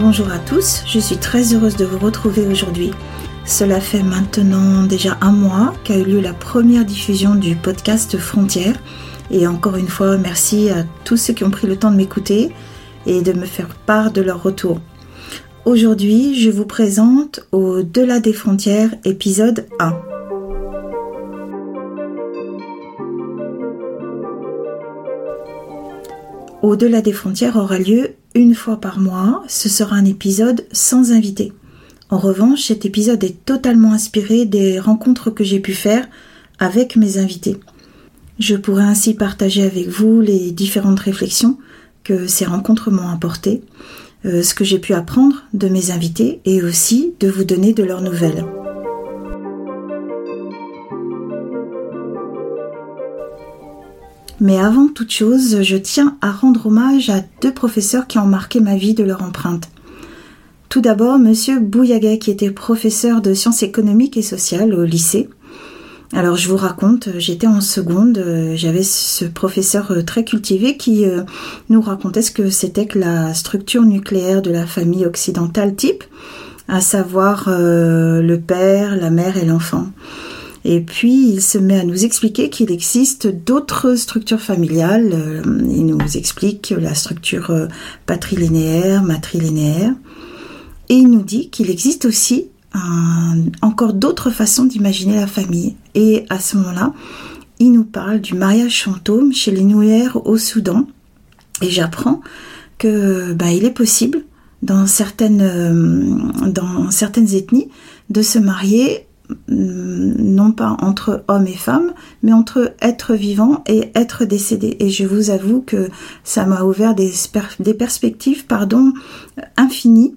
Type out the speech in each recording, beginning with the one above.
Bonjour à tous, je suis très heureuse de vous retrouver aujourd'hui. Cela fait maintenant déjà un mois qu'a eu lieu la première diffusion du podcast Frontières. Et encore une fois, merci à tous ceux qui ont pris le temps de m'écouter et de me faire part de leur retour. Aujourd'hui, je vous présente Au-delà des frontières, épisode 1. Au-delà des frontières aura lieu une fois par mois. Ce sera un épisode sans invité. En revanche, cet épisode est totalement inspiré des rencontres que j'ai pu faire avec mes invités. Je pourrai ainsi partager avec vous les différentes réflexions que ces rencontres m'ont apportées, euh, ce que j'ai pu apprendre de mes invités et aussi de vous donner de leurs nouvelles. Mais avant toute chose, je tiens à rendre hommage à deux professeurs qui ont marqué ma vie de leur empreinte. Tout d'abord, monsieur Bouyaga, qui était professeur de sciences économiques et sociales au lycée. Alors je vous raconte, j'étais en seconde, j'avais ce professeur euh, très cultivé qui euh, nous racontait ce que c'était que la structure nucléaire de la famille occidentale type, à savoir euh, le père, la mère et l'enfant. Et puis il se met à nous expliquer qu'il existe d'autres structures familiales. Euh, il nous explique la structure euh, patrilinéaire, matrilinéaire. Et il nous dit qu'il existe aussi encore d'autres façons d'imaginer la famille. Et à ce moment-là, il nous parle du mariage fantôme chez les Nouères au Soudan. Et j'apprends que bah, il est possible dans certaines, euh, dans certaines ethnies de se marier non pas entre hommes et femmes, mais entre être vivant et être décédé. Et je vous avoue que ça m'a ouvert des, perspectives infinies.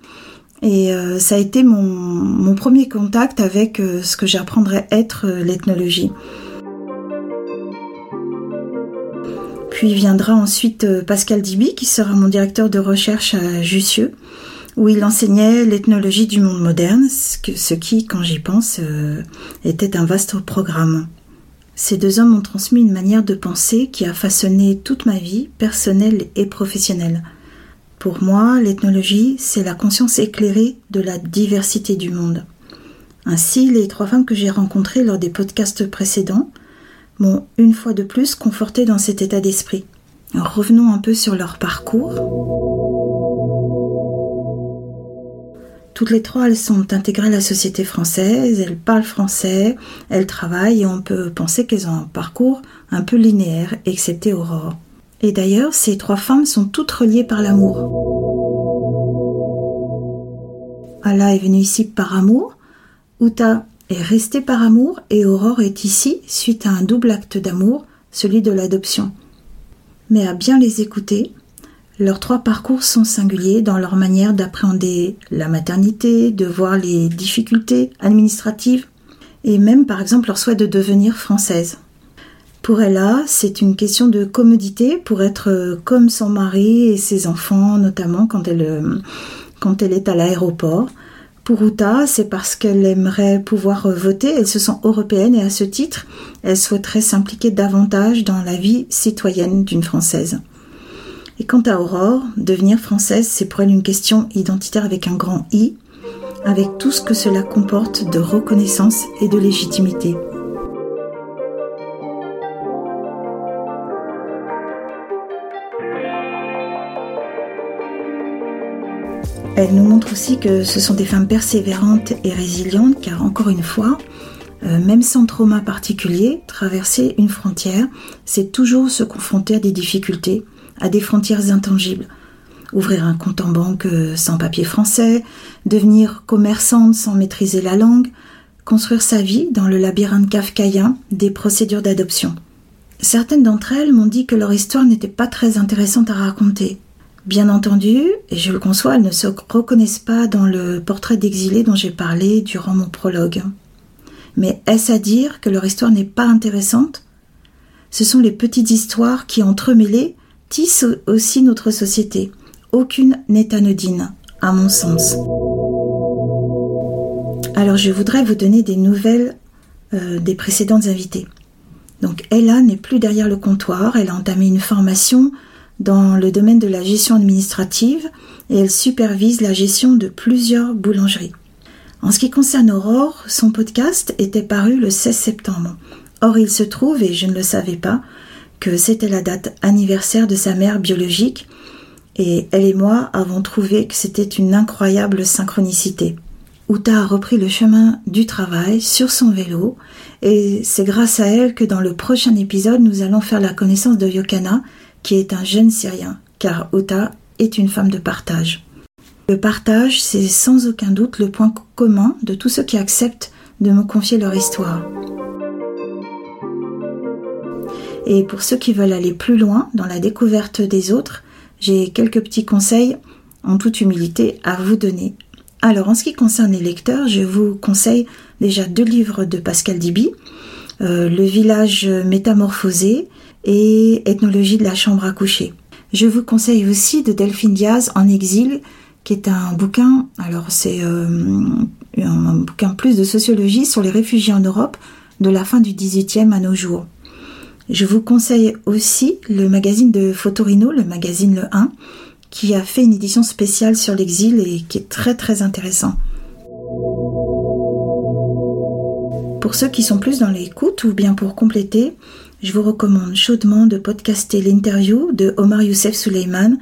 Et euh, ça a été mon, premier contact avec euh, ce que j'apprendrais être euh, l'ethnologie. Puis viendra ensuite Pascal Diby, qui sera mon directeur de recherche à Jussieu où il enseignait l'ethnologie du monde moderne, ce qui, quand j'y pense, euh, était un vaste programme. Ces deux hommes ont transmis une manière de penser qui a façonné toute ma vie, personnelle et professionnelle. Pour moi, l'ethnologie, c'est la conscience éclairée de la diversité du monde. Ainsi, les trois femmes que j'ai rencontrées lors des podcasts précédents m'ont une fois de plus conforté dans cet état d'esprit. Revenons un peu sur leur parcours. Toutes les trois, elles sont intégrées à la société française, elles parlent français, elles travaillent et on peut penser qu'elles ont un parcours un peu linéaire, excepté Aurore. Et d'ailleurs, ces trois femmes sont toutes reliées par l'amour. Allah est venue ici par amour, Uta est restée par amour et Aurore est ici suite à un double acte d'amour, celui de l'adoption. Mais à bien les écouter, leurs trois parcours sont singuliers dans leur manière d'appréhender la maternité, de voir les difficultés administratives et même par exemple leur souhait de devenir française. Pour Ella, c'est une question de commodité pour être comme son mari et ses enfants, notamment quand elle, quand elle est à l'aéroport. Pour Uta, c'est parce qu'elle aimerait pouvoir voter, elle se sent européenne et à ce titre, elle souhaiterait s'impliquer davantage dans la vie citoyenne d'une Française. Et quant à Aurore, devenir française, c'est pour elle une question identitaire avec un grand I, avec tout ce que cela comporte de reconnaissance et de légitimité. Elle nous montre aussi que ce sont des femmes persévérantes et résilientes, car encore une fois, euh, même sans trauma particulier, traverser une frontière, c'est toujours se confronter à des difficultés, à des frontières intangibles. Ouvrir un compte en banque euh, sans papier français, devenir commerçante sans maîtriser la langue, construire sa vie dans le labyrinthe kafkaïen des procédures d'adoption. Certaines d'entre elles m'ont dit que leur histoire n'était pas très intéressante à raconter. Bien entendu, et je le conçois, elles ne se reconnaissent pas dans le portrait d'exilé dont j'ai parlé durant mon prologue. Mais est-ce à dire que leur histoire n'est pas intéressante? Ce sont les petites histoires qui, entremêlées, tisse aussi notre société. Aucune n'est anodine, à mon sens. Alors je voudrais vous donner des nouvelles euh, des précédentes invitées. Donc Ella n'est plus derrière le comptoir, elle a entamé une formation dans le domaine de la gestion administrative et elle supervise la gestion de plusieurs boulangeries. En ce qui concerne Aurore, son podcast était paru le 16 septembre. Or, il se trouve, et je ne le savais pas, c'était la date anniversaire de sa mère biologique, et elle et moi avons trouvé que c'était une incroyable synchronicité. Uta a repris le chemin du travail sur son vélo, et c'est grâce à elle que dans le prochain épisode, nous allons faire la connaissance de Yokana, qui est un jeune Syrien, car Uta est une femme de partage. Le partage, c'est sans aucun doute le point commun de tous ceux qui acceptent de me confier leur histoire. Et pour ceux qui veulent aller plus loin dans la découverte des autres, j'ai quelques petits conseils en toute humilité à vous donner. Alors en ce qui concerne les lecteurs, je vous conseille déjà deux livres de Pascal Diby, euh, Le village métamorphosé et Ethnologie de la chambre à coucher. Je vous conseille aussi de Delphine Diaz en exil qui est un bouquin, alors c'est euh, un bouquin plus de sociologie sur les réfugiés en Europe de la fin du XVIIIe à nos jours. Je vous conseille aussi le magazine de Photorino, le magazine Le 1, qui a fait une édition spéciale sur l'exil et qui est très très intéressant. Pour ceux qui sont plus dans l'écoute ou bien pour compléter, je vous recommande chaudement de podcaster l'interview de Omar Youssef Suleiman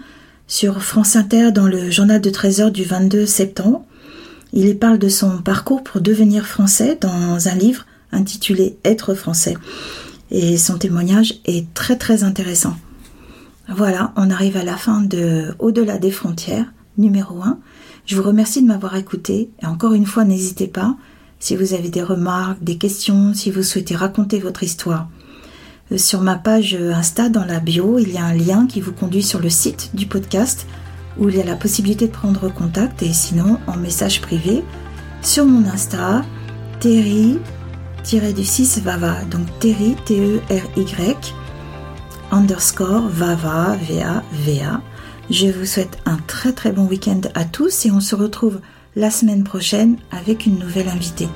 sur France Inter dans le journal de Trésor du 22 septembre. Il y parle de son parcours pour devenir français dans un livre intitulé Être français. Et son témoignage est très très intéressant. Voilà, on arrive à la fin de Au-delà des frontières, numéro 1. Je vous remercie de m'avoir écouté et encore une fois, n'hésitez pas si vous avez des remarques, des questions, si vous souhaitez raconter votre histoire. Euh, sur ma page Insta, dans la bio, il y a un lien qui vous conduit sur le site du podcast où il y a la possibilité de prendre contact et sinon en message privé sur mon Insta, Terry-du-6 Vava, donc Terry, T-E-R-Y, underscore Vava, V-A-V-A. Je vous souhaite un très très bon week-end à tous et on se retrouve la semaine prochaine avec une nouvelle invitée.